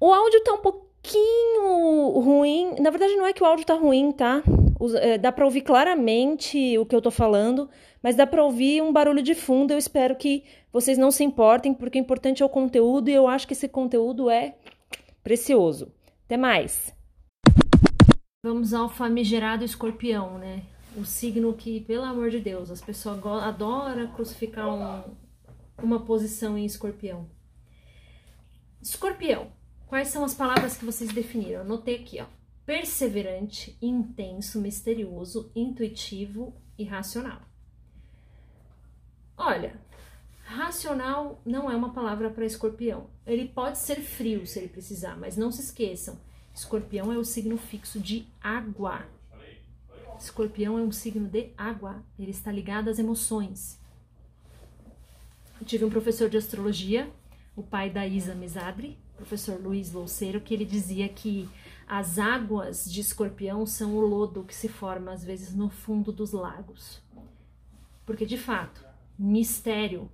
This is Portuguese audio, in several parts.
O áudio tá um pouquinho ruim. Na verdade, não é que o áudio tá ruim, tá? É, dá para ouvir claramente o que eu tô falando, mas dá para ouvir um barulho de fundo. Eu espero que vocês não se importem, porque o importante é o conteúdo e eu acho que esse conteúdo é precioso. Até mais! Vamos ao famigerado escorpião, né? O signo que, pelo amor de Deus, as pessoas adoram crucificar um, uma posição em escorpião. Escorpião Quais são as palavras que vocês definiram? Anotei aqui, ó. Perseverante, intenso, misterioso, intuitivo e racional. Olha, racional não é uma palavra para escorpião. Ele pode ser frio se ele precisar, mas não se esqueçam: escorpião é o signo fixo de água. Escorpião é um signo de água, ele está ligado às emoções. Eu tive um professor de astrologia, o pai da Isa Mesadri, professor Luiz Louceiro, que ele dizia que as águas de escorpião são o lodo que se forma às vezes no fundo dos lagos. Porque de fato, mistério,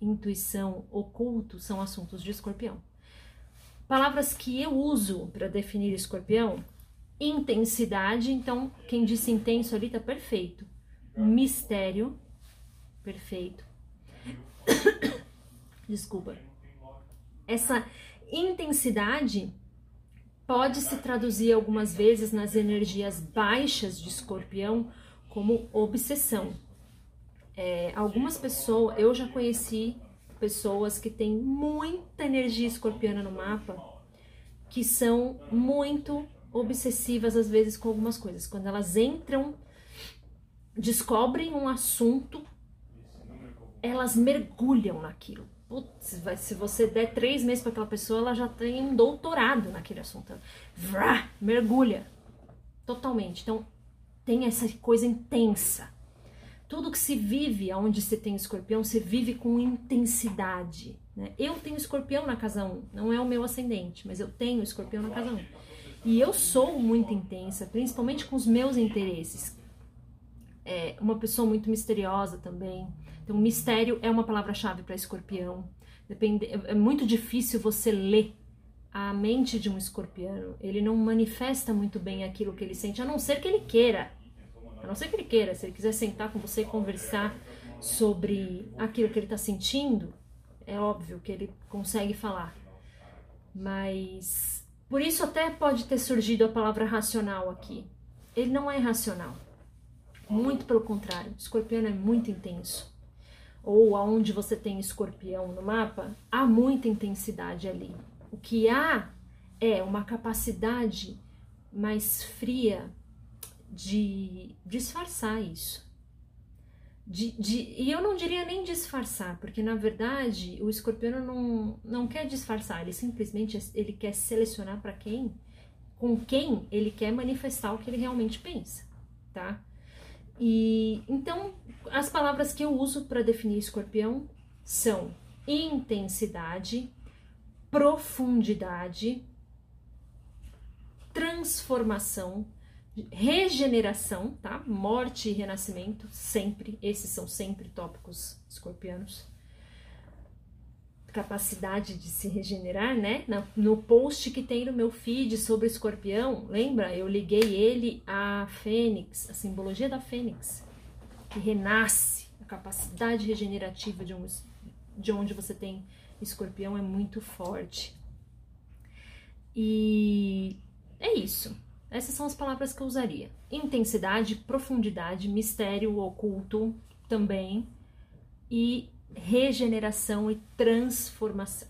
intuição, oculto são assuntos de escorpião. Palavras que eu uso para definir escorpião: intensidade, então quem disse intenso ali tá perfeito. Mistério, perfeito. Desculpa. Essa intensidade pode se traduzir algumas vezes nas energias baixas de escorpião como obsessão. É, algumas pessoas, eu já conheci pessoas que têm muita energia escorpiana no mapa, que são muito obsessivas às vezes com algumas coisas. Quando elas entram, descobrem um assunto, elas mergulham naquilo putz, se você der três meses para aquela pessoa, ela já tem um doutorado naquele assunto. Vrá, mergulha totalmente. Então, tem essa coisa intensa. Tudo que se vive onde se tem escorpião, se vive com intensidade. Né? Eu tenho escorpião na casa 1, não é o meu ascendente, mas eu tenho escorpião na casa 1. E eu sou muito intensa, principalmente com os meus interesses. É uma pessoa muito misteriosa também então, mistério é uma palavra-chave para escorpião. Depende, é muito difícil você ler a mente de um escorpiano. Ele não manifesta muito bem aquilo que ele sente, a não ser que ele queira. A não ser que ele queira. Se ele quiser sentar com você e conversar sobre aquilo que ele está sentindo, é óbvio que ele consegue falar. Mas por isso até pode ter surgido a palavra racional aqui. Ele não é racional. Muito pelo contrário, o escorpiano é muito intenso ou aonde você tem escorpião no mapa, há muita intensidade ali. O que há é uma capacidade mais fria de disfarçar isso. De, de, e eu não diria nem disfarçar, porque na verdade o escorpião não, não quer disfarçar, ele simplesmente ele quer selecionar para quem, com quem ele quer manifestar o que ele realmente pensa, tá? E então as palavras que eu uso para definir escorpião são intensidade, profundidade, transformação, regeneração, tá? Morte e renascimento, sempre, esses são sempre tópicos escorpianos capacidade de se regenerar, né? No post que tem no meu feed sobre escorpião, lembra? Eu liguei ele à fênix, a simbologia da fênix, que renasce, a capacidade regenerativa de, um, de onde você tem escorpião é muito forte. E é isso. Essas são as palavras que eu usaria: intensidade, profundidade, mistério oculto também, e regeneração e transformação.